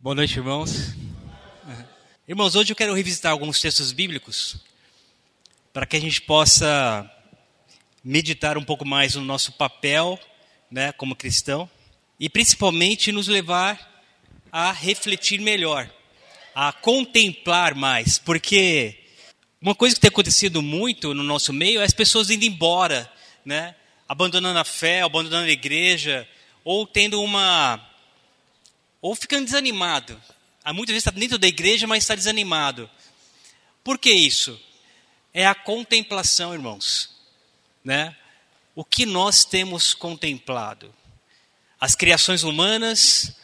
Boa noite, irmãos. Irmãos, hoje eu quero revisitar alguns textos bíblicos para que a gente possa meditar um pouco mais no nosso papel, né, como cristão, e principalmente nos levar a refletir melhor, a contemplar mais, porque uma coisa que tem acontecido muito no nosso meio é as pessoas indo embora, né, abandonando a fé, abandonando a igreja, ou tendo uma ou ficando desanimado. Há muitas vezes está dentro da igreja, mas está desanimado. Por que isso? É a contemplação, irmãos. Né? O que nós temos contemplado? As criações humanas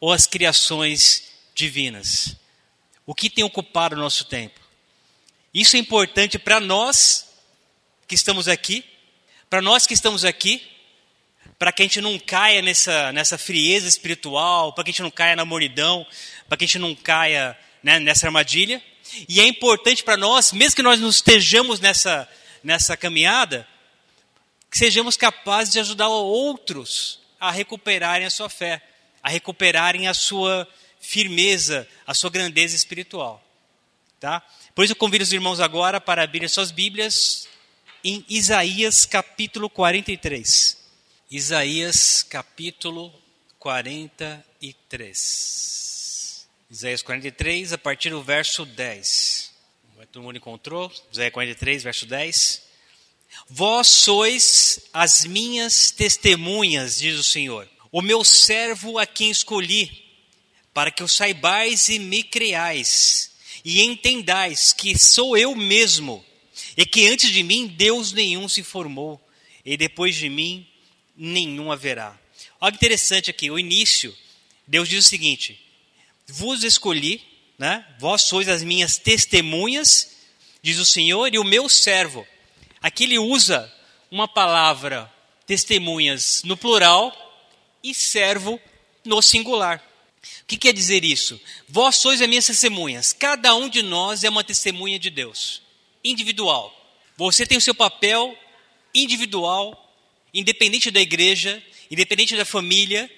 ou as criações divinas? O que tem ocupado o nosso tempo? Isso é importante para nós que estamos aqui, para nós que estamos aqui, para que a gente não caia nessa, nessa frieza espiritual, para que a gente não caia na mornidão, para que a gente não caia né, nessa armadilha. E é importante para nós, mesmo que nós não estejamos nessa, nessa caminhada, que sejamos capazes de ajudar outros a recuperarem a sua fé, a recuperarem a sua firmeza, a sua grandeza espiritual. Tá? Por isso eu convido os irmãos agora para abrirem suas Bíblias em Isaías capítulo 43. Isaías capítulo 43. Isaías 43, a partir do verso 10. Todo mundo encontrou? Isaías 43, verso 10. Vós sois as minhas testemunhas, diz o Senhor, o meu servo a quem escolhi, para que o saibais e me creais, e entendais que sou eu mesmo, e que antes de mim Deus nenhum se formou, e depois de mim nenhum haverá. Olha interessante aqui, o início, Deus diz o seguinte: Vos escolhi, né? vós sois as minhas testemunhas, diz o Senhor, e o meu servo. Aqui ele usa uma palavra, testemunhas, no plural, e servo no singular. O que quer dizer isso? Vós sois as minhas testemunhas. Cada um de nós é uma testemunha de Deus, individual. Você tem o seu papel individual independente da igreja, independente da família,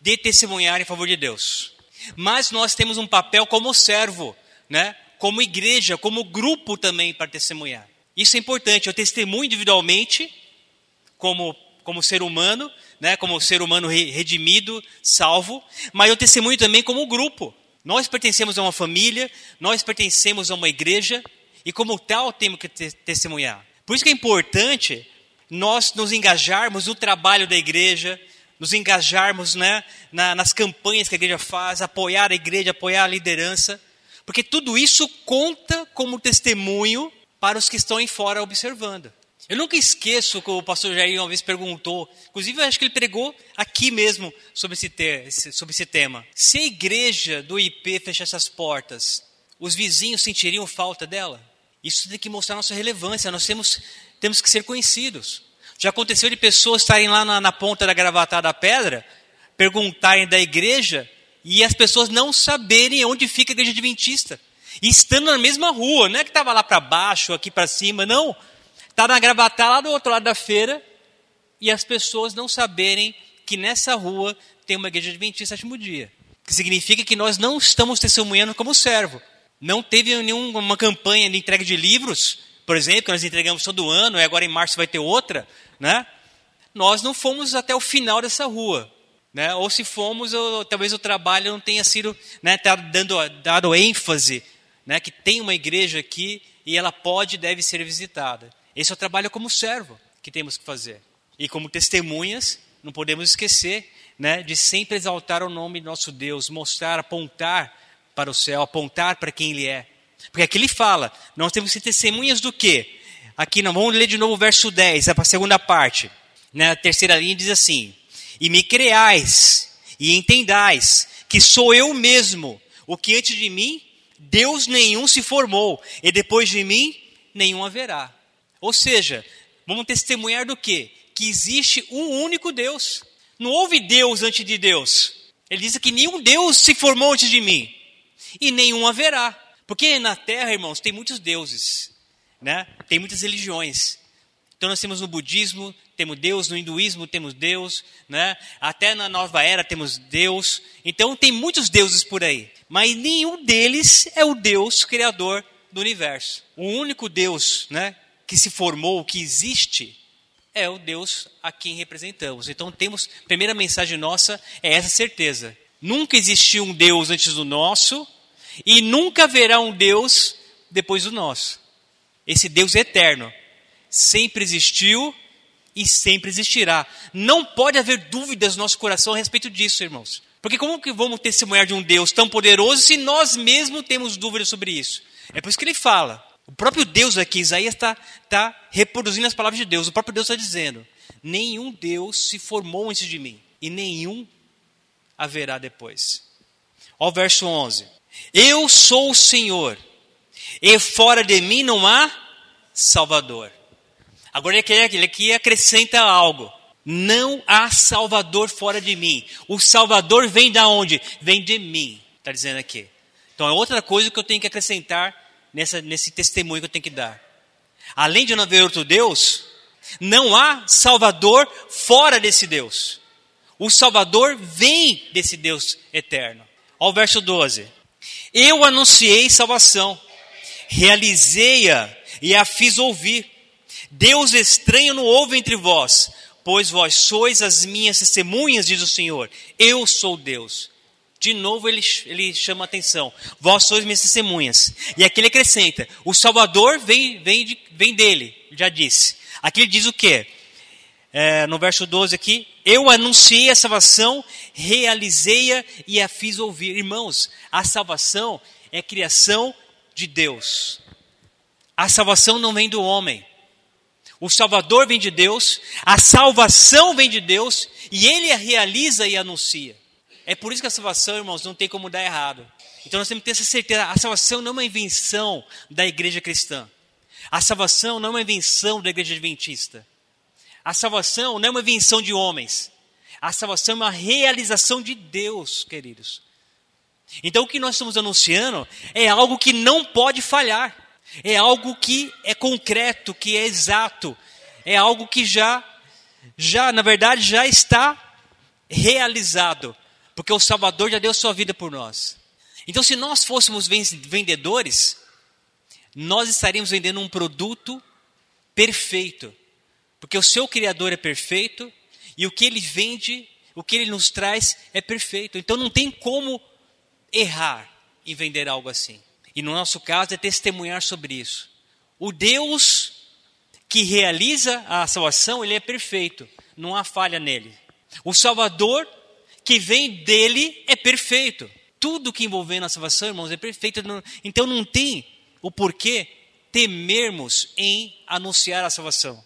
de testemunhar em favor de Deus. Mas nós temos um papel como servo, né? como igreja, como grupo também para testemunhar. Isso é importante. Eu testemunho individualmente, como, como ser humano, né? como ser humano redimido, salvo, mas eu testemunho também como grupo. Nós pertencemos a uma família, nós pertencemos a uma igreja, e como tal temos que testemunhar. Por isso que é importante nós nos engajarmos no trabalho da igreja, nos engajarmos né, na, nas campanhas que a igreja faz, apoiar a igreja, apoiar a liderança, porque tudo isso conta como testemunho para os que estão em fora observando. Eu nunca esqueço que o pastor Jair uma vez perguntou, inclusive eu acho que ele pregou aqui mesmo sobre esse, te, sobre esse tema. Se a igreja do IP fechasse as portas, os vizinhos sentiriam falta dela? Isso tem que mostrar nossa relevância. Nós temos temos que ser conhecidos. Já aconteceu de pessoas estarem lá na, na ponta da gravatada da pedra, perguntarem da igreja e as pessoas não saberem onde fica a igreja adventista. E estando na mesma rua, não é que estava lá para baixo, aqui para cima, não. Está na gravatada lá do outro lado da feira e as pessoas não saberem que nessa rua tem uma igreja adventista sétimo dia. Que significa que nós não estamos testemunhando como servo. Não teve nenhuma campanha de entrega de livros por exemplo, que nós entregamos todo ano, e agora em março vai ter outra, né? Nós não fomos até o final dessa rua, né? Ou se fomos, ou, talvez o trabalho não tenha sido, né, tá dando dado ênfase, né, que tem uma igreja aqui e ela pode e deve ser visitada. Esse é o trabalho como servo que temos que fazer. E como testemunhas, não podemos esquecer, né, de sempre exaltar o nome do nosso Deus, mostrar, apontar para o céu, apontar para quem ele é. Porque aqui ele fala, nós temos que ser testemunhas do quê? Aqui, não, vamos ler de novo o verso 10, é para a segunda parte. Na terceira linha diz assim: E me creais, e entendais, que sou eu mesmo, o que antes de mim, Deus nenhum se formou, e depois de mim, nenhum haverá. Ou seja, vamos testemunhar do quê? Que existe um único Deus. Não houve Deus antes de Deus. Ele diz que nenhum Deus se formou antes de mim, e nenhum haverá. Porque na Terra, irmãos, tem muitos deuses, né? tem muitas religiões. Então nós temos no budismo, temos Deus, no hinduísmo temos Deus, né? até na nova era temos Deus. Então tem muitos deuses por aí, mas nenhum deles é o Deus criador do universo. O único Deus né, que se formou, que existe, é o Deus a quem representamos. Então temos, a primeira mensagem nossa é essa certeza. Nunca existiu um Deus antes do nosso e nunca haverá um Deus depois do nosso. Esse Deus é eterno. Sempre existiu e sempre existirá. Não pode haver dúvidas no nosso coração a respeito disso, irmãos. Porque como que vamos testemunhar de um Deus tão poderoso se nós mesmos temos dúvidas sobre isso? É por isso que ele fala. O próprio Deus aqui, Isaías está tá reproduzindo as palavras de Deus. O próprio Deus está dizendo: nenhum Deus se formou antes de mim, e nenhum haverá depois. Olha o verso 11: Eu sou o Senhor, e fora de mim não há Salvador. Agora ele aqui, acrescenta algo. Não há Salvador fora de mim. O Salvador vem da onde? Vem de mim. Está dizendo aqui. Então é outra coisa que eu tenho que acrescentar nessa, nesse testemunho que eu tenho que dar. Além de não haver outro Deus, não há Salvador fora desse Deus. O Salvador vem desse Deus eterno. Olha o verso 12. Eu anunciei salvação, realizei-a e a fiz ouvir. Deus estranho não houve entre vós, pois vós sois as minhas testemunhas, diz o Senhor. Eu sou Deus. De novo ele, ele chama a atenção. Vós sois minhas testemunhas. E aqui ele acrescenta: o Salvador vem, vem, vem dele, já disse. Aqui ele diz o quê? É, no verso 12 aqui, eu anunciei a salvação, realizei-a e a fiz ouvir. Irmãos, a salvação é criação de Deus. A salvação não vem do homem. O Salvador vem de Deus, a salvação vem de Deus e ele a realiza e anuncia. É por isso que a salvação, irmãos, não tem como dar errado. Então nós temos que ter essa certeza: a salvação não é uma invenção da igreja cristã. A salvação não é uma invenção da igreja adventista. A salvação não é uma invenção de homens. A salvação é uma realização de Deus, queridos. Então o que nós estamos anunciando é algo que não pode falhar. É algo que é concreto, que é exato. É algo que já, já, na verdade, já está realizado. Porque o Salvador já deu sua vida por nós. Então, se nós fôssemos vendedores, nós estaríamos vendendo um produto perfeito. Porque o seu Criador é perfeito e o que ele vende, o que ele nos traz é perfeito. Então, não tem como errar em vender algo assim. E no nosso caso é testemunhar sobre isso. O Deus que realiza a salvação, ele é perfeito, não há falha nele. O Salvador que vem dele é perfeito. Tudo que envolvendo a salvação, irmãos, é perfeito. Então não tem o porquê temermos em anunciar a salvação.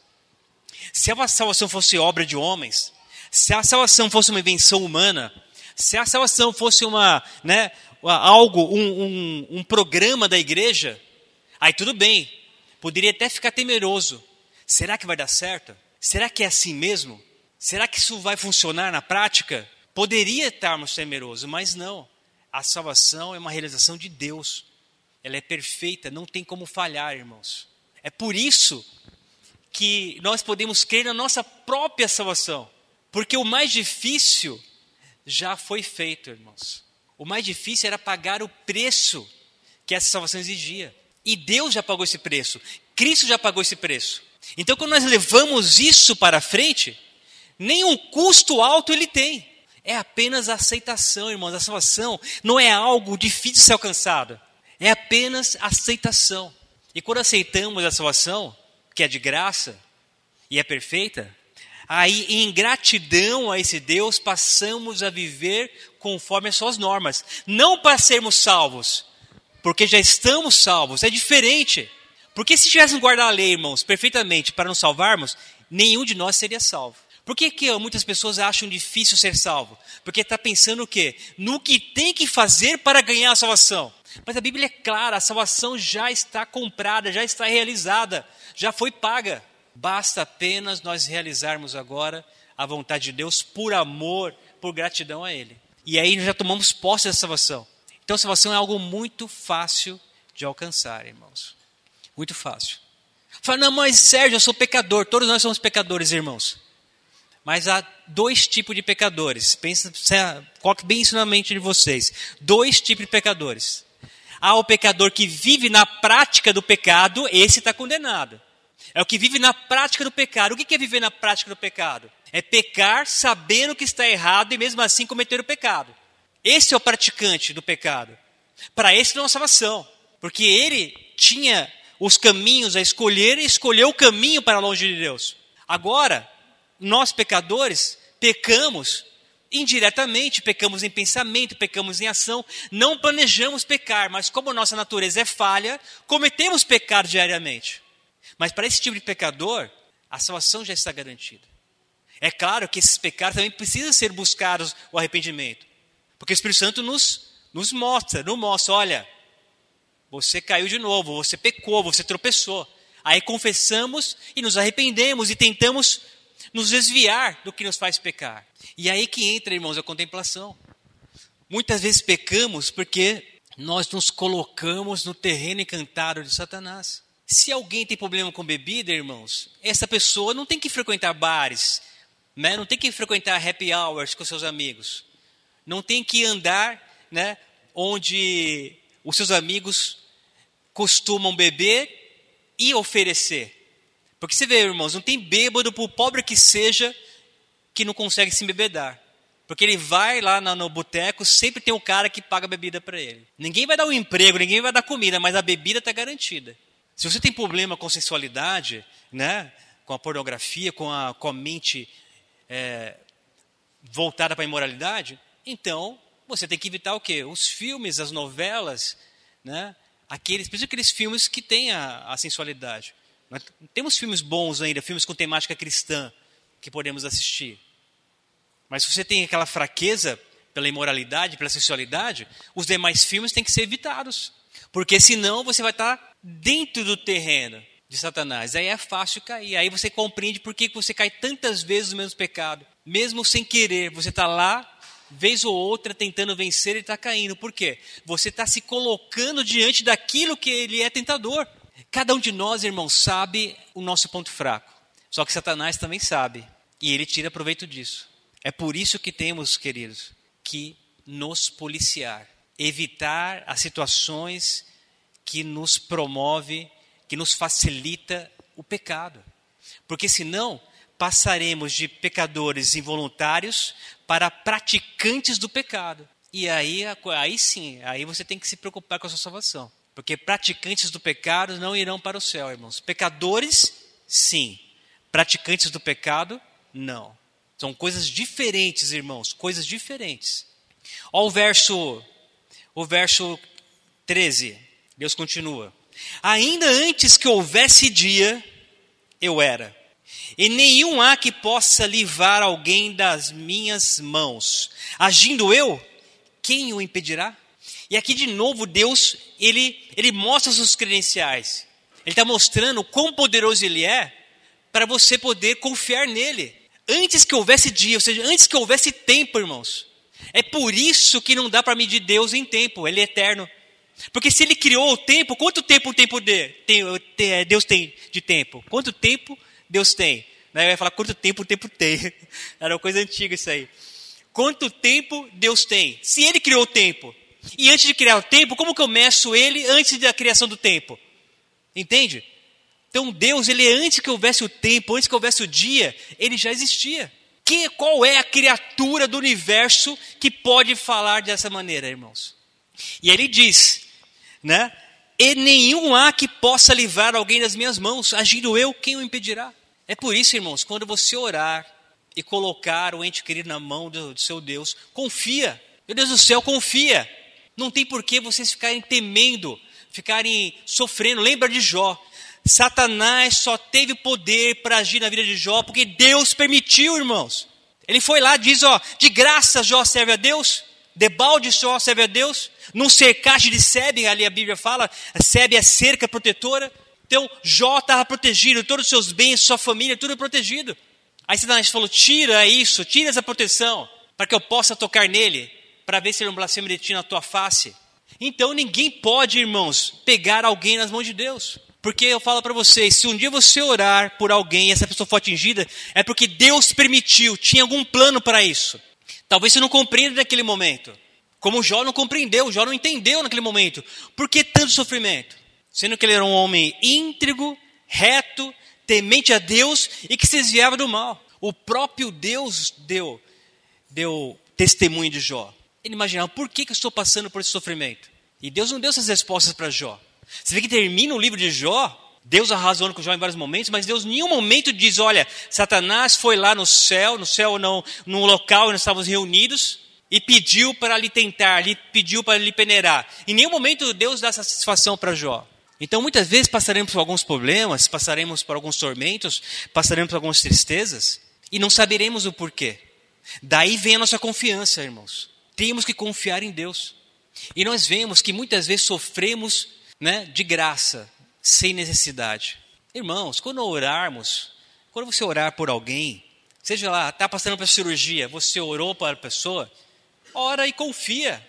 Se a salvação fosse obra de homens, se a salvação fosse uma invenção humana, se a salvação fosse uma, né, algo, um, um, um programa da igreja, aí tudo bem, poderia até ficar temeroso. Será que vai dar certo? Será que é assim mesmo? Será que isso vai funcionar na prática? Poderia estarmos temerosos, mas não. A salvação é uma realização de Deus. Ela é perfeita, não tem como falhar, irmãos. É por isso que nós podemos crer na nossa própria salvação. Porque o mais difícil já foi feito, irmãos. O mais difícil era pagar o preço que essa salvação exigia. E Deus já pagou esse preço. Cristo já pagou esse preço. Então, quando nós levamos isso para frente, nenhum custo alto ele tem. É apenas a aceitação, irmãos. A salvação não é algo difícil de ser alcançado. É apenas aceitação. E quando aceitamos a salvação, que é de graça e é perfeita, aí em gratidão a esse Deus passamos a viver conforme as suas normas, não para sermos salvos, porque já estamos salvos, é diferente. Porque se tivéssemos guardado a lei, irmãos, perfeitamente para nos salvarmos, nenhum de nós seria salvo. Por que, que muitas pessoas acham difícil ser salvo? Porque está pensando o quê? No que tem que fazer para ganhar a salvação. Mas a Bíblia é clara, a salvação já está comprada, já está realizada, já foi paga. Basta apenas nós realizarmos agora a vontade de Deus por amor, por gratidão a Ele. E aí nós já tomamos posse da salvação. Então a salvação é algo muito fácil de alcançar, irmãos. Muito fácil. Fala, não, mas Sérgio, eu sou pecador. Todos nós somos pecadores, irmãos. Mas há dois tipos de pecadores. Pensa, coloque bem isso na mente de vocês. Dois tipos de pecadores. Há o pecador que vive na prática do pecado, esse está condenado. É o que vive na prática do pecado. O que é viver na prática do pecado? É pecar sabendo que está errado e mesmo assim cometer o pecado. Esse é o praticante do pecado. Para esse não há salvação. Porque ele tinha os caminhos a escolher e escolheu o caminho para longe de Deus. Agora, nós pecadores pecamos indiretamente, pecamos em pensamento, pecamos em ação, não planejamos pecar, mas como nossa natureza é falha, cometemos pecado diariamente. Mas para esse tipo de pecador, a salvação já está garantida. É claro que esses pecados também precisam ser buscados o arrependimento. Porque o Espírito Santo nos, nos mostra, nos mostra, olha, você caiu de novo, você pecou, você tropeçou. Aí confessamos e nos arrependemos e tentamos nos desviar do que nos faz pecar. E aí que entra, irmãos, a contemplação. Muitas vezes pecamos porque nós nos colocamos no terreno encantado de Satanás. Se alguém tem problema com bebida, irmãos, essa pessoa não tem que frequentar bares, né? não tem que frequentar happy hours com seus amigos, não tem que andar né, onde os seus amigos costumam beber e oferecer. Porque você vê, irmãos, não tem bêbado, por pobre que seja, que não consegue se embebedar. Porque ele vai lá no, no boteco, sempre tem um cara que paga bebida para ele. Ninguém vai dar um emprego, ninguém vai dar comida, mas a bebida está garantida. Se você tem problema com sensualidade, né, com a pornografia, com a, com a mente é, voltada para a imoralidade, então você tem que evitar o quê? Os filmes, as novelas, né, aqueles, principalmente aqueles filmes que têm a, a sensualidade. Nós temos filmes bons ainda, filmes com temática cristã que podemos assistir. Mas se você tem aquela fraqueza pela imoralidade, pela sexualidade, os demais filmes têm que ser evitados. Porque senão você vai estar dentro do terreno de Satanás. Aí é fácil cair. Aí você compreende por que você cai tantas vezes no mesmo pecado. Mesmo sem querer, você está lá, vez ou outra, tentando vencer e está caindo. Por quê? Você está se colocando diante daquilo que ele é tentador. Cada um de nós, irmãos, sabe o nosso ponto fraco. Só que Satanás também sabe. E ele tira proveito disso. É por isso que temos, queridos, que nos policiar. Evitar as situações que nos promove, que nos facilita o pecado. Porque senão passaremos de pecadores involuntários para praticantes do pecado. E aí, aí sim, aí você tem que se preocupar com a sua salvação. Porque praticantes do pecado não irão para o céu, irmãos. Pecadores, sim. Praticantes do pecado, não. São coisas diferentes, irmãos, coisas diferentes. Olha o verso, o verso 13. Deus continua. Ainda antes que houvesse dia, eu era. E nenhum há que possa livrar alguém das minhas mãos. Agindo eu, quem o impedirá? E aqui de novo Deus, ele, ele mostra os seus credenciais. Ele está mostrando quão poderoso ele é para você poder confiar nele. Antes que houvesse dia, ou seja, antes que houvesse tempo, irmãos. É por isso que não dá para medir Deus em tempo, ele é eterno. Porque se ele criou o tempo, quanto tempo o tempo de, tem, tem, Deus tem de tempo? Quanto tempo Deus tem? Né? Eu ia falar quanto tempo o tempo tem. Era uma coisa antiga isso aí. Quanto tempo Deus tem? Se ele criou o tempo, e antes de criar o tempo, como que eu meço ele antes da criação do tempo? Entende? Então Deus, ele antes que houvesse o tempo, antes que houvesse o dia, ele já existia. Que, qual é a criatura do universo que pode falar dessa maneira, irmãos? E ele diz, né? E nenhum há que possa livrar alguém das minhas mãos, agindo eu, quem o impedirá? É por isso, irmãos, quando você orar e colocar o ente querido na mão do, do seu Deus, confia. Meu Deus do céu, confia. Não tem por que vocês ficarem temendo, ficarem sofrendo. Lembra de Jó. Satanás só teve poder para agir na vida de Jó porque Deus permitiu, irmãos. Ele foi lá, diz, ó, de graça Jó serve a Deus, de balde Jó serve a Deus, num cercagem de Sebe, ali a Bíblia fala, Sebe é cerca protetora. Então Jó estava protegido, todos os seus bens, sua família, tudo protegido. Aí Satanás falou: tira isso, tira essa proteção, para que eu possa tocar nele para ver se ele não blasfema de ti na tua face. Então ninguém pode, irmãos, pegar alguém nas mãos de Deus. Porque eu falo para vocês, se um dia você orar por alguém e essa pessoa for atingida, é porque Deus permitiu, tinha algum plano para isso. Talvez você não compreenda naquele momento. Como Jó não compreendeu, Jó não entendeu naquele momento. Por que tanto sofrimento? Sendo que ele era um homem íntegro, reto, temente a Deus e que se desviava do mal. O próprio Deus deu, deu testemunho de Jó. Ele imaginava, por que, que eu estou passando por esse sofrimento? E Deus não deu essas respostas para Jó. Você vê que termina o livro de Jó, Deus arrasando com Jó em vários momentos, mas Deus em nenhum momento diz, olha, Satanás foi lá no céu, no céu não, no local onde nós estávamos reunidos, e pediu para lhe tentar, lhe pediu para lhe peneirar. Em nenhum momento Deus dá satisfação para Jó. Então muitas vezes passaremos por alguns problemas, passaremos por alguns tormentos, passaremos por algumas tristezas, e não saberemos o porquê. Daí vem a nossa confiança, irmãos. Temos que confiar em Deus. E nós vemos que muitas vezes sofremos né, de graça, sem necessidade. Irmãos, quando orarmos, quando você orar por alguém, seja lá, está passando para cirurgia, você orou para a pessoa, ora e confia,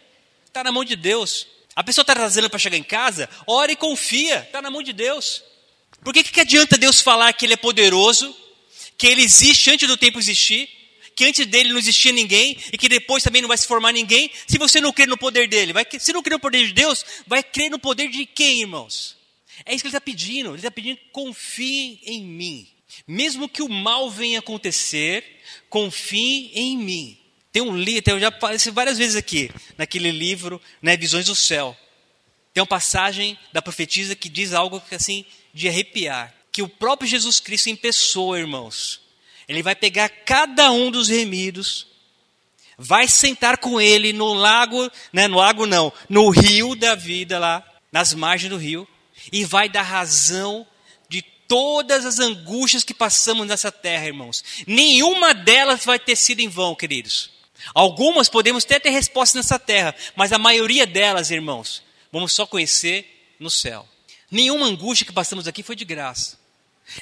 está na mão de Deus. A pessoa está trazendo para chegar em casa, ora e confia, está na mão de Deus. Por que, que adianta Deus falar que Ele é poderoso, que Ele existe antes do tempo existir, que antes dele não existia ninguém e que depois também não vai se formar ninguém, se você não crê no poder dele. Vai, se não crê no poder de Deus, vai crer no poder de quem, irmãos? É isso que ele está pedindo. Ele está pedindo: confiem em mim. Mesmo que o mal venha acontecer, confiem em mim. Tem um livro, eu já apareci várias vezes aqui, naquele livro, né, Visões do Céu. Tem uma passagem da profetisa que diz algo assim de arrepiar. Que o próprio Jesus Cristo em pessoa, irmãos, ele vai pegar cada um dos remidos, vai sentar com ele no lago, né, no lago não, no rio da vida lá, nas margens do rio, e vai dar razão de todas as angústias que passamos nessa terra, irmãos. Nenhuma delas vai ter sido em vão, queridos. Algumas podemos até ter resposta nessa terra, mas a maioria delas, irmãos, vamos só conhecer no céu. Nenhuma angústia que passamos aqui foi de graça.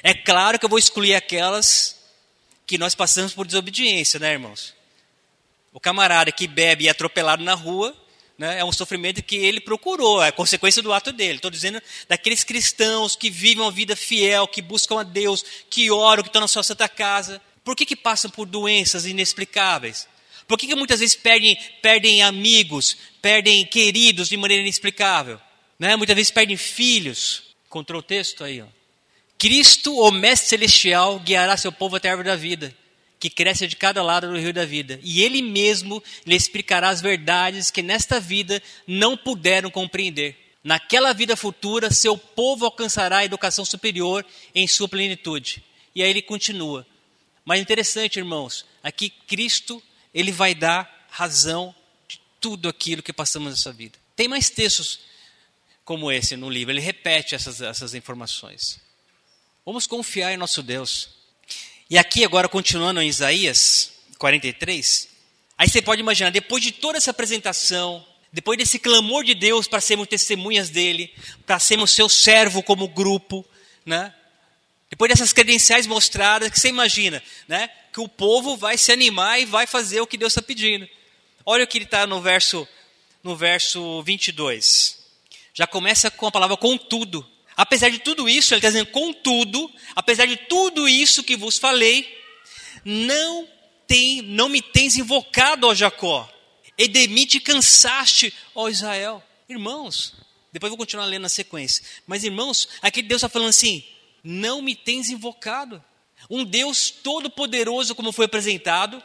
É claro que eu vou excluir aquelas que nós passamos por desobediência, né, irmãos? O camarada que bebe e é atropelado na rua, né, é um sofrimento que ele procurou, é consequência do ato dele. Estou dizendo daqueles cristãos que vivem uma vida fiel, que buscam a Deus, que oram, que estão na sua santa casa. Por que, que passam por doenças inexplicáveis? Por que, que muitas vezes perdem, perdem amigos, perdem queridos de maneira inexplicável? Né? Muitas vezes perdem filhos. Encontrou o texto aí, ó. Cristo, o Mestre Celestial, guiará seu povo até a árvore da vida, que cresce de cada lado do rio da vida. E Ele mesmo lhe explicará as verdades que nesta vida não puderam compreender. Naquela vida futura, seu povo alcançará a educação superior em sua plenitude. E aí ele continua. Mas interessante, irmãos, aqui Cristo, ele vai dar razão de tudo aquilo que passamos nessa vida. Tem mais textos como esse no livro, ele repete essas, essas informações. Vamos confiar em nosso Deus. E aqui, agora, continuando em Isaías 43, aí você pode imaginar, depois de toda essa apresentação, depois desse clamor de Deus para sermos testemunhas dele, para sermos seu servo como grupo, né? Depois dessas credenciais mostradas, que você imagina, né? Que o povo vai se animar e vai fazer o que Deus está pedindo. Olha o que ele está no verso, no verso 22. Já começa com a palavra contudo. Apesar de tudo isso, ele está dizendo, contudo, apesar de tudo isso que vos falei, não, tem, não me tens invocado, ó Jacó, e de mim te cansaste, ó Israel. Irmãos, depois vou continuar lendo na sequência. Mas, irmãos, aqui Deus está falando assim: não me tens invocado. Um Deus todo-poderoso, como foi apresentado,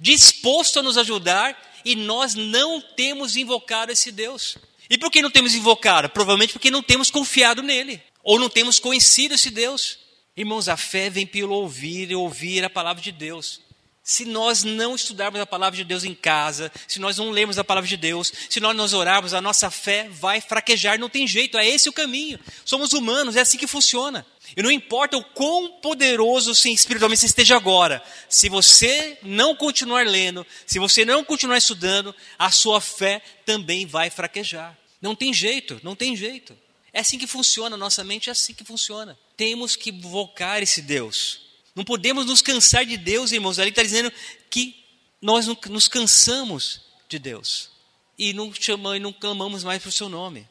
disposto a nos ajudar, e nós não temos invocado esse Deus. E por que não temos invocado? Provavelmente porque não temos confiado nele, ou não temos conhecido esse Deus. Irmãos, a fé vem pelo ouvir e ouvir a palavra de Deus. Se nós não estudarmos a palavra de Deus em casa, se nós não lermos a palavra de Deus, se nós não orarmos, a nossa fé vai fraquejar, não tem jeito, é esse o caminho. Somos humanos, é assim que funciona. E não importa o quão poderoso sim, espiritualmente você esteja agora, se você não continuar lendo, se você não continuar estudando, a sua fé também vai fraquejar. Não tem jeito, não tem jeito. É assim que funciona, nossa mente é assim que funciona. Temos que invocar esse Deus. Não podemos nos cansar de Deus, irmãos. Ali está dizendo que nós nos cansamos de Deus. E não chamamos, não clamamos mais para o seu nome.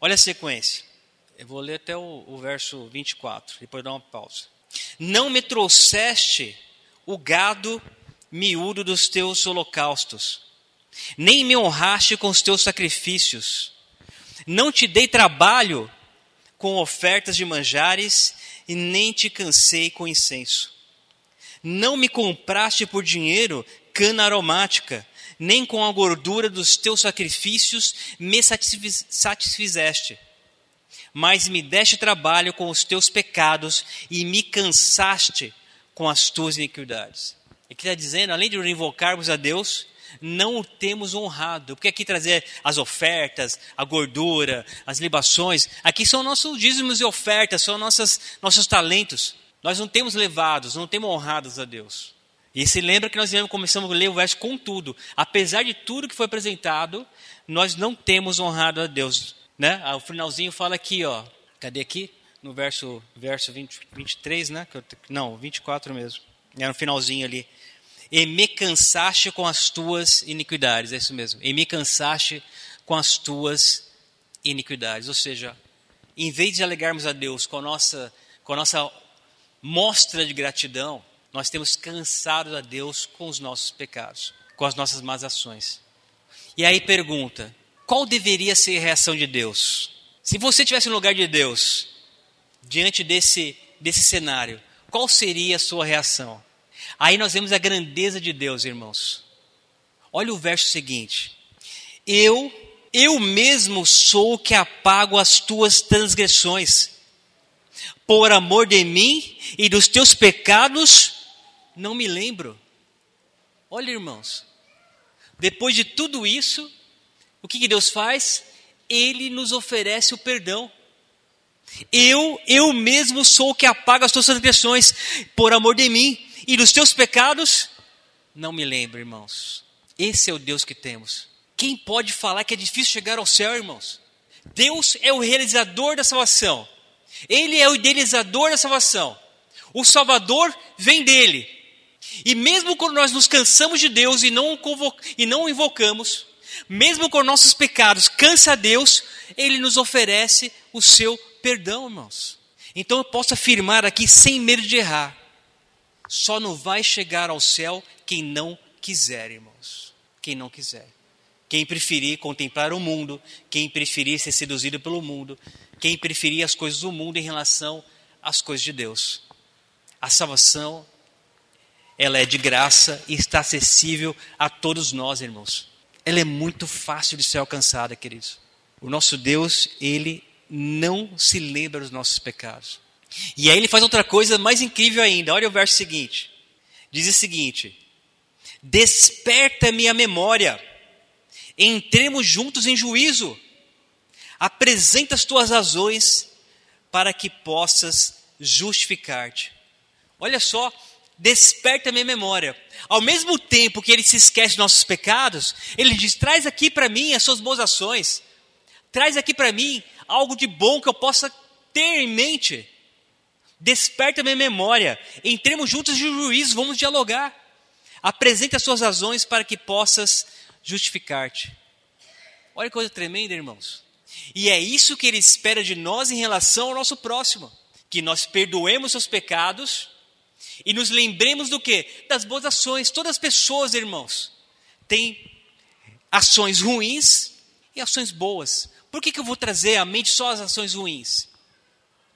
Olha a sequência. Eu vou ler até o, o verso 24, depois dar uma pausa. Não me trouxeste o gado miúdo dos teus holocaustos, nem me honraste com os teus sacrifícios. Não te dei trabalho com ofertas de manjares, e nem te cansei com incenso. Não me compraste por dinheiro cana aromática, nem com a gordura dos teus sacrifícios me satisfizeste. Mas me deste trabalho com os teus pecados e me cansaste com as tuas iniquidades. Que está dizendo, além de invocarmos a Deus, não o temos honrado. Porque aqui trazer as ofertas, a gordura, as libações, aqui são nossos dízimos e ofertas, são nossas, nossos talentos. Nós não temos levados, não temos honrados a Deus. E se lembra que nós começamos a ler o verso com tudo. Apesar de tudo que foi apresentado, nós não temos honrado a Deus. Né? Ah, o finalzinho fala aqui, ó. Cadê aqui? No verso, verso 20, 23, né? Não, 24 mesmo. É no finalzinho ali. E me cansaste com as tuas iniquidades. É isso mesmo. E me cansaste com as tuas iniquidades. Ou seja, em vez de alegarmos a Deus com a nossa, com a nossa mostra de gratidão, nós temos cansado a Deus com os nossos pecados, com as nossas más ações. E aí pergunta: qual deveria ser a reação de Deus? Se você estivesse no lugar de Deus, diante desse, desse cenário, qual seria a sua reação? Aí nós vemos a grandeza de Deus, irmãos. Olha o verso seguinte: Eu, eu mesmo sou o que apago as tuas transgressões. Por amor de mim e dos teus pecados, não me lembro. Olha, irmãos, depois de tudo isso, o que, que Deus faz? Ele nos oferece o perdão. Eu, eu mesmo sou o que apaga as tuas transgressões por amor de mim e dos teus pecados, não me lembro, irmãos. Esse é o Deus que temos. Quem pode falar que é difícil chegar ao céu, irmãos? Deus é o realizador da salvação. Ele é o idealizador da salvação. O Salvador vem dele. E mesmo quando nós nos cansamos de Deus e não, e não invocamos, mesmo com nossos pecados, cansa a Deus, Ele nos oferece o seu perdão, irmãos. Então eu posso afirmar aqui, sem medo de errar, só não vai chegar ao céu quem não quiser, irmãos. Quem não quiser. Quem preferir contemplar o mundo, quem preferir ser seduzido pelo mundo, quem preferir as coisas do mundo em relação às coisas de Deus. A salvação ela é de graça e está acessível a todos nós, irmãos. Ela é muito fácil de ser alcançada, queridos. O nosso Deus, ele não se lembra dos nossos pecados. E aí ele faz outra coisa mais incrível ainda. Olha o verso seguinte. Diz o seguinte: Desperta-me a memória, entremos juntos em juízo. Apresenta as tuas razões para que possas justificar-te. Olha só desperta a minha memória. Ao mesmo tempo que ele se esquece dos nossos pecados, ele diz: traz aqui para mim as suas boas ações. Traz aqui para mim algo de bom que eu possa ter em mente. Desperta a minha memória. Entremos juntos de juízo, vamos dialogar. Apresente as suas razões para que possas justificar-te. Olha que coisa tremenda, irmãos. E é isso que ele espera de nós em relação ao nosso próximo: que nós perdoemos seus pecados e nos lembremos do que? Das boas ações. Todas as pessoas, irmãos, têm ações ruins e ações boas. Por que, que eu vou trazer à mente só as ações ruins?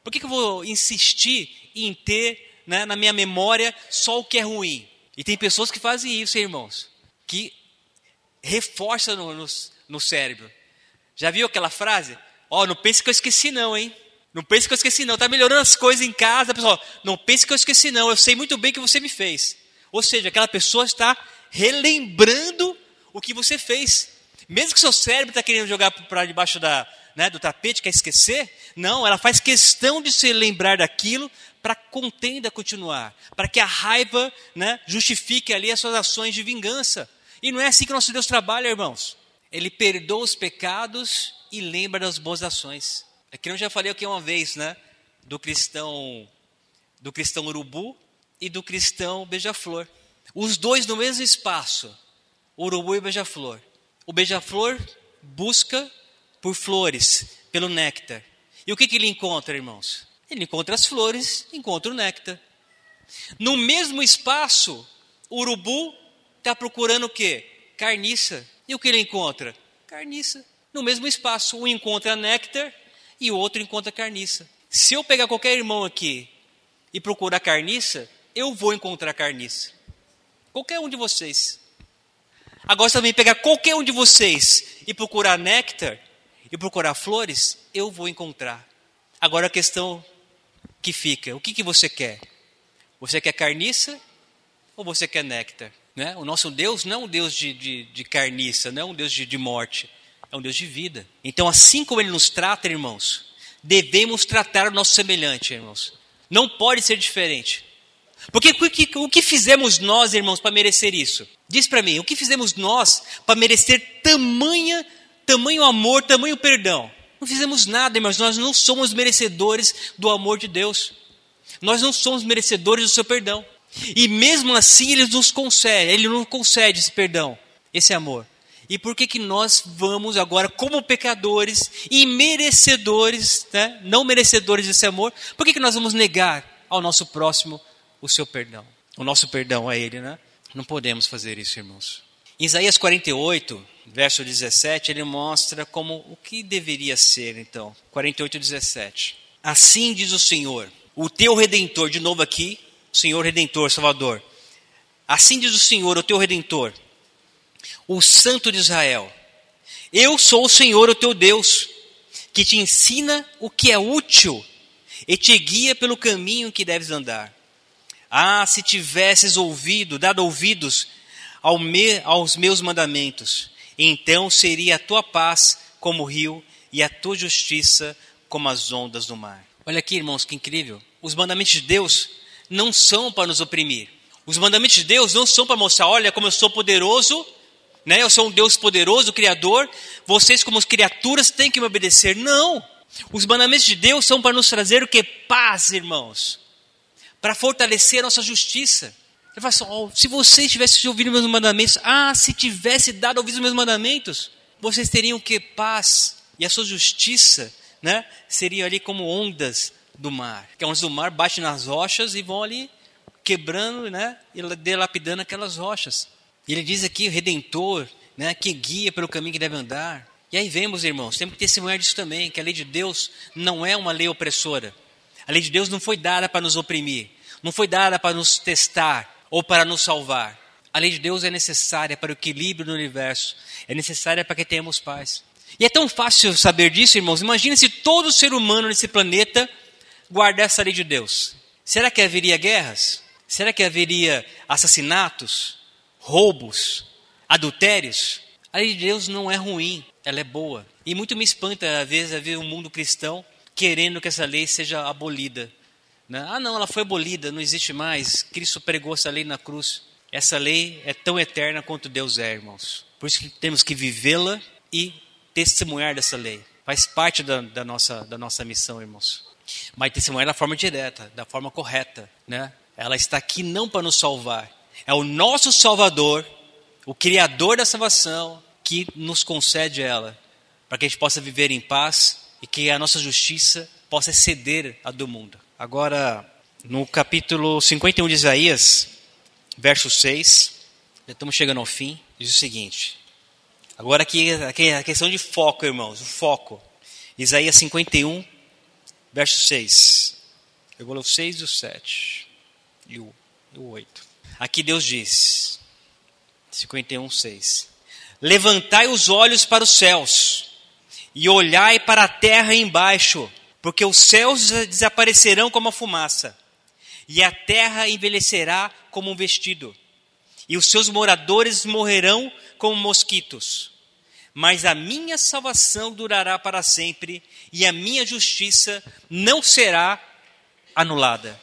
Por que, que eu vou insistir em ter né, na minha memória só o que é ruim? E tem pessoas que fazem isso, irmãos, que reforça no, no, no cérebro. Já viu aquela frase? Ó, oh, não pense que eu esqueci não, hein? Não pense que eu esqueci, não. Está melhorando as coisas em casa, pessoal. Não pense que eu esqueci, não. Eu sei muito bem que você me fez. Ou seja, aquela pessoa está relembrando o que você fez. Mesmo que seu cérebro está querendo jogar para debaixo da, né, do tapete, quer esquecer, não, ela faz questão de se lembrar daquilo para a contenda continuar, para que a raiva né, justifique ali as suas ações de vingança. E não é assim que nosso Deus trabalha, irmãos. Ele perdoa os pecados e lembra das boas ações. É que eu já falei aqui uma vez, né? Do cristão, do cristão urubu e do cristão beija-flor. Os dois no mesmo espaço, urubu e beija-flor. O beija-flor busca por flores, pelo néctar. E o que, que ele encontra, irmãos? Ele encontra as flores, encontra o néctar. No mesmo espaço, o urubu está procurando o quê? Carniça. E o que ele encontra? Carniça. No mesmo espaço, um encontra néctar e o outro encontra carniça. Se eu pegar qualquer irmão aqui e procurar carniça, eu vou encontrar carniça. Qualquer um de vocês. Agora, se também pegar qualquer um de vocês e procurar néctar e procurar flores, eu vou encontrar. Agora a questão que fica: o que, que você quer? Você quer carniça ou você quer néctar? Né? O nosso Deus não é um Deus de, de, de carniça, não é um Deus de, de morte, é um Deus de vida. Então, assim como Ele nos trata, irmãos, devemos tratar o nosso semelhante, irmãos. Não pode ser diferente. Porque o que, o que fizemos nós, irmãos, para merecer isso? Diz para mim, o que fizemos nós para merecer tamanha, tamanho amor, tamanho perdão? Não fizemos nada, irmãos. Nós não somos merecedores do amor de Deus. Nós não somos merecedores do seu perdão. E mesmo assim ele nos concede, ele nos concede esse perdão, esse amor. E por que, que nós vamos agora, como pecadores e merecedores, né, não merecedores desse amor, por que, que nós vamos negar ao nosso próximo o seu perdão? O nosso perdão a ele, né? Não podemos fazer isso, irmãos. Em Isaías 48, verso 17, ele mostra como o que deveria ser, então. 48, 17. Assim diz o Senhor, o teu redentor, de novo aqui, Senhor Redentor, Salvador. Assim diz o Senhor, o teu Redentor, o Santo de Israel. Eu sou o Senhor, o teu Deus, que te ensina o que é útil e te guia pelo caminho que deves andar. Ah, se tivesses ouvido, dado ouvidos ao me, aos meus mandamentos, então seria a tua paz como o rio e a tua justiça como as ondas do mar. Olha aqui, irmãos, que incrível. Os mandamentos de Deus não são para nos oprimir. Os mandamentos de Deus não são para mostrar, olha como eu sou poderoso, né? Eu sou um Deus poderoso, criador. Vocês como criaturas têm que me obedecer. Não. Os mandamentos de Deus são para nos trazer o que paz, irmãos. Para fortalecer a nossa justiça. Ele fala assim, oh, se vocês tivessem ouvido meus mandamentos, ah, se tivesse dado ouvido meus mandamentos, vocês teriam que paz e a sua justiça, né? Seriam ali como ondas do mar. Que é onde do mar bate nas rochas e vão ali quebrando, né? E delapidando aquelas rochas. E ele diz aqui, o Redentor, né? Que guia pelo caminho que deve andar. E aí vemos, irmãos, temos que testemunhar disso também, que a lei de Deus não é uma lei opressora. A lei de Deus não foi dada para nos oprimir, não foi dada para nos testar ou para nos salvar. A lei de Deus é necessária para o equilíbrio do universo, é necessária para que tenhamos paz. E é tão fácil saber disso, irmãos. Imagine se todo ser humano nesse planeta guardar essa lei de Deus? Será que haveria guerras? Será que haveria assassinatos, roubos, adultérios? A lei de Deus não é ruim, ela é boa. E muito me espanta, às vezes, ver um mundo cristão querendo que essa lei seja abolida. Né? Ah, não, ela foi abolida, não existe mais. Cristo pregou essa lei na cruz. Essa lei é tão eterna quanto Deus é, irmãos. Por isso que temos que vivê-la e testemunhar dessa lei. Faz parte da, da, nossa, da nossa missão, irmãos. Mas testemunhar da forma direta, da forma correta. Né? Ela está aqui não para nos salvar. É o nosso Salvador, o Criador da salvação, que nos concede ela. Para que a gente possa viver em paz e que a nossa justiça possa exceder a do mundo. Agora, no capítulo 51 de Isaías, verso 6, já estamos chegando ao fim, diz o seguinte. Agora aqui, a questão de foco, irmãos, o foco. Isaías 51, verso 6. Eu vou ler o 6 e o 7. E o, e o 8. Aqui Deus diz, 51, 6. Levantai os olhos para os céus e olhai para a terra embaixo, porque os céus desaparecerão como a fumaça, e a terra envelhecerá como um vestido, e os seus moradores morrerão como mosquitos mas a minha salvação durará para sempre e a minha justiça não será anulada.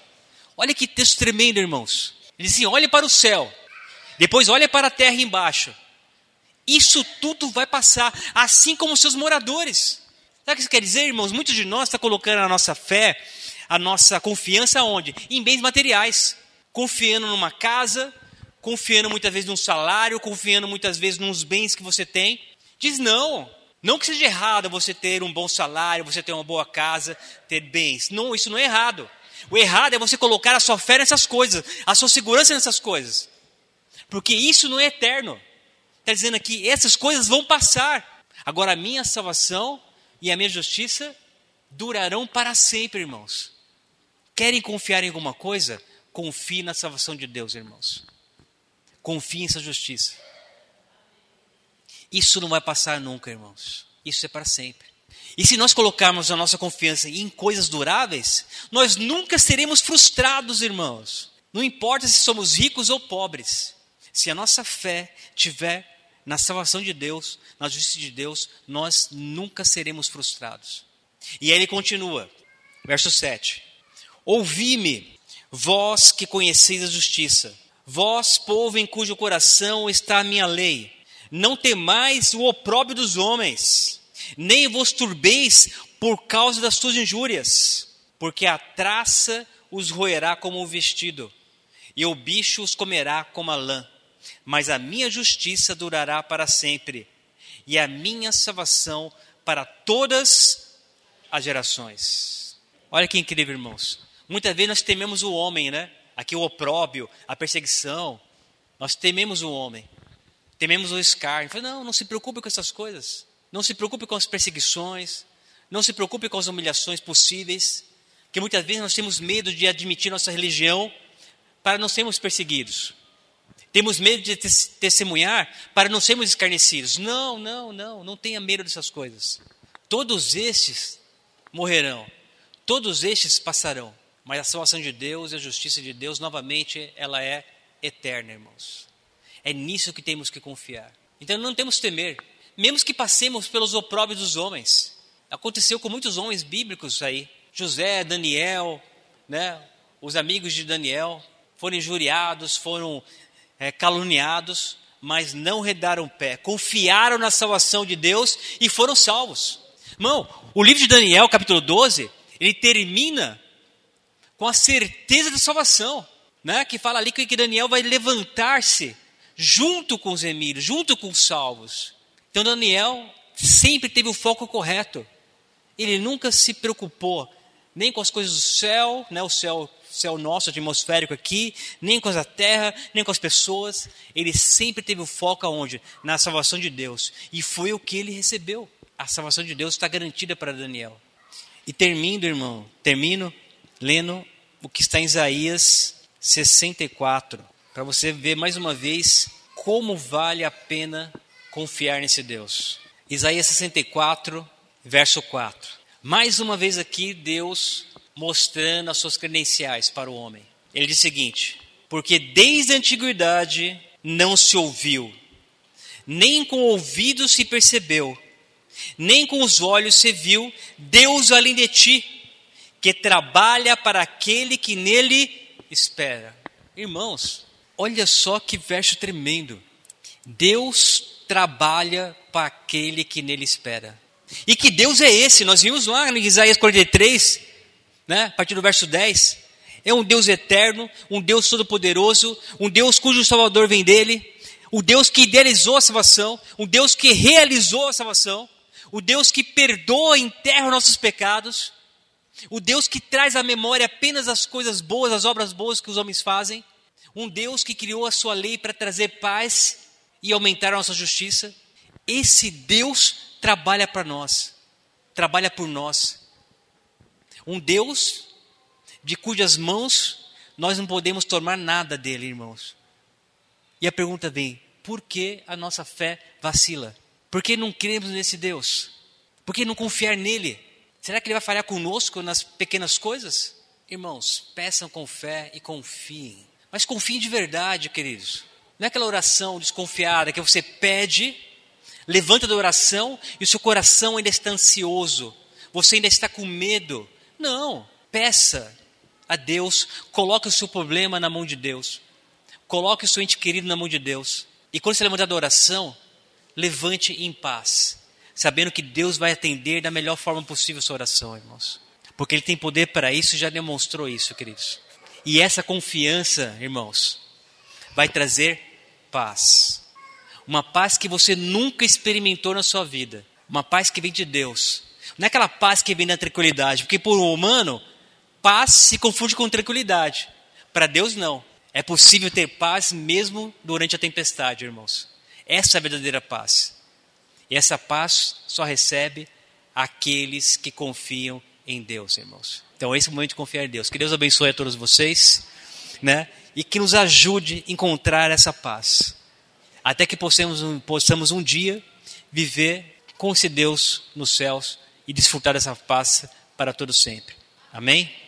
Olha que texto tremendo, irmãos. Ele diz assim: olhe para o céu, depois olhe para a terra embaixo. Isso tudo vai passar, assim como os seus moradores. Sabe o que isso quer dizer, irmãos? Muitos de nós estão colocando a nossa fé, a nossa confiança onde? Em bens materiais. Confiando numa casa, confiando muitas vezes num salário, confiando muitas vezes nos bens que você tem. Diz não, Não que seja errado você ter um bom salário, você ter uma boa casa, ter bens. Não, isso não é errado. O errado é você colocar a sua fé nessas coisas, a sua segurança nessas coisas. Porque isso não é eterno. Está dizendo aqui, essas coisas vão passar. Agora a minha salvação e a minha justiça durarão para sempre, irmãos. Querem confiar em alguma coisa? Confie na salvação de Deus, irmãos. Confie em sua justiça. Isso não vai passar nunca, irmãos. Isso é para sempre. E se nós colocarmos a nossa confiança em coisas duráveis, nós nunca seremos frustrados, irmãos. Não importa se somos ricos ou pobres. Se a nossa fé tiver na salvação de Deus, na justiça de Deus, nós nunca seremos frustrados. E aí ele continua, verso 7. Ouvi-me, vós que conheceis a justiça, vós, povo em cujo coração está a minha lei, não temais o opróbrio dos homens, nem vos turbeis por causa das suas injúrias, porque a traça os roerá como o vestido, e o bicho os comerá como a lã. Mas a minha justiça durará para sempre, e a minha salvação para todas as gerações. Olha que incrível, irmãos. Muitas vezes nós tememos o homem, né? Aqui o opróbio, a perseguição. Nós tememos o homem. Tememos o escárnio. Fala, não, não se preocupe com essas coisas. Não se preocupe com as perseguições. Não se preocupe com as humilhações possíveis. Que muitas vezes nós temos medo de admitir nossa religião para não sermos perseguidos. Temos medo de testemunhar para não sermos escarnecidos. Não, não, não. Não tenha medo dessas coisas. Todos estes morrerão. Todos estes passarão. Mas a salvação de Deus e a justiça de Deus, novamente, ela é eterna, irmãos. É nisso que temos que confiar. Então não temos que temer, mesmo que passemos pelos opróbrios dos homens. Aconteceu com muitos homens bíblicos aí. José, Daniel, né? os amigos de Daniel foram injuriados, foram é, caluniados, mas não redaram pé, confiaram na salvação de Deus e foram salvos. Irmão, o livro de Daniel, capítulo 12, ele termina com a certeza da salvação, né? que fala ali que Daniel vai levantar-se junto com os emílios, junto com os salvos. Então Daniel sempre teve o foco correto. Ele nunca se preocupou nem com as coisas do céu, né, o céu, céu nosso atmosférico aqui, nem com a terra, nem com as pessoas. Ele sempre teve o foco aonde? Na salvação de Deus. E foi o que ele recebeu. A salvação de Deus está garantida para Daniel. E termino, irmão, termino lendo o que está em Isaías 64 para você ver mais uma vez como vale a pena confiar nesse Deus. Isaías 64, verso 4. Mais uma vez aqui, Deus mostrando as suas credenciais para o homem. Ele diz o seguinte: Porque desde a antiguidade não se ouviu, nem com ouvidos se percebeu, nem com os olhos se viu Deus além de ti, que trabalha para aquele que nele espera. Irmãos, Olha só que verso tremendo. Deus trabalha para aquele que nele espera. E que Deus é esse? Nós vimos lá em Isaías 43, né, a partir do verso 10. É um Deus eterno, um Deus todo-poderoso, um Deus cujo Salvador vem dele, o Deus que idealizou a salvação, um Deus que realizou a salvação, o Deus que perdoa e enterra nossos pecados, o Deus que traz à memória apenas as coisas boas, as obras boas que os homens fazem um Deus que criou a sua lei para trazer paz e aumentar a nossa justiça. Esse Deus trabalha para nós, trabalha por nós. Um Deus de cujas mãos nós não podemos tomar nada dele, irmãos. E a pergunta vem: por que a nossa fé vacila? Por que não cremos nesse Deus? Por que não confiar nele? Será que ele vai falhar conosco nas pequenas coisas? Irmãos, peçam com fé e confiem. Mas confie de verdade, queridos. Não é aquela oração desconfiada que você pede, levanta da oração e o seu coração ainda está ansioso, você ainda está com medo. Não, peça a Deus, coloque o seu problema na mão de Deus, coloque o seu ente querido na mão de Deus. E quando você levantar da oração, levante em paz, sabendo que Deus vai atender da melhor forma possível a sua oração, irmãos. Porque Ele tem poder para isso e já demonstrou isso, queridos. E essa confiança, irmãos, vai trazer paz. Uma paz que você nunca experimentou na sua vida. Uma paz que vem de Deus. Não é aquela paz que vem da tranquilidade, porque por um humano, paz se confunde com tranquilidade. Para Deus, não. É possível ter paz mesmo durante a tempestade, irmãos. Essa é a verdadeira paz. E essa paz só recebe aqueles que confiam em Deus, irmãos. Então, esse é o momento de confiar em Deus. Que Deus abençoe a todos vocês, né? E que nos ajude a encontrar essa paz. Até que possamos, possamos um dia viver com esse Deus nos céus e desfrutar dessa paz para todo sempre. Amém?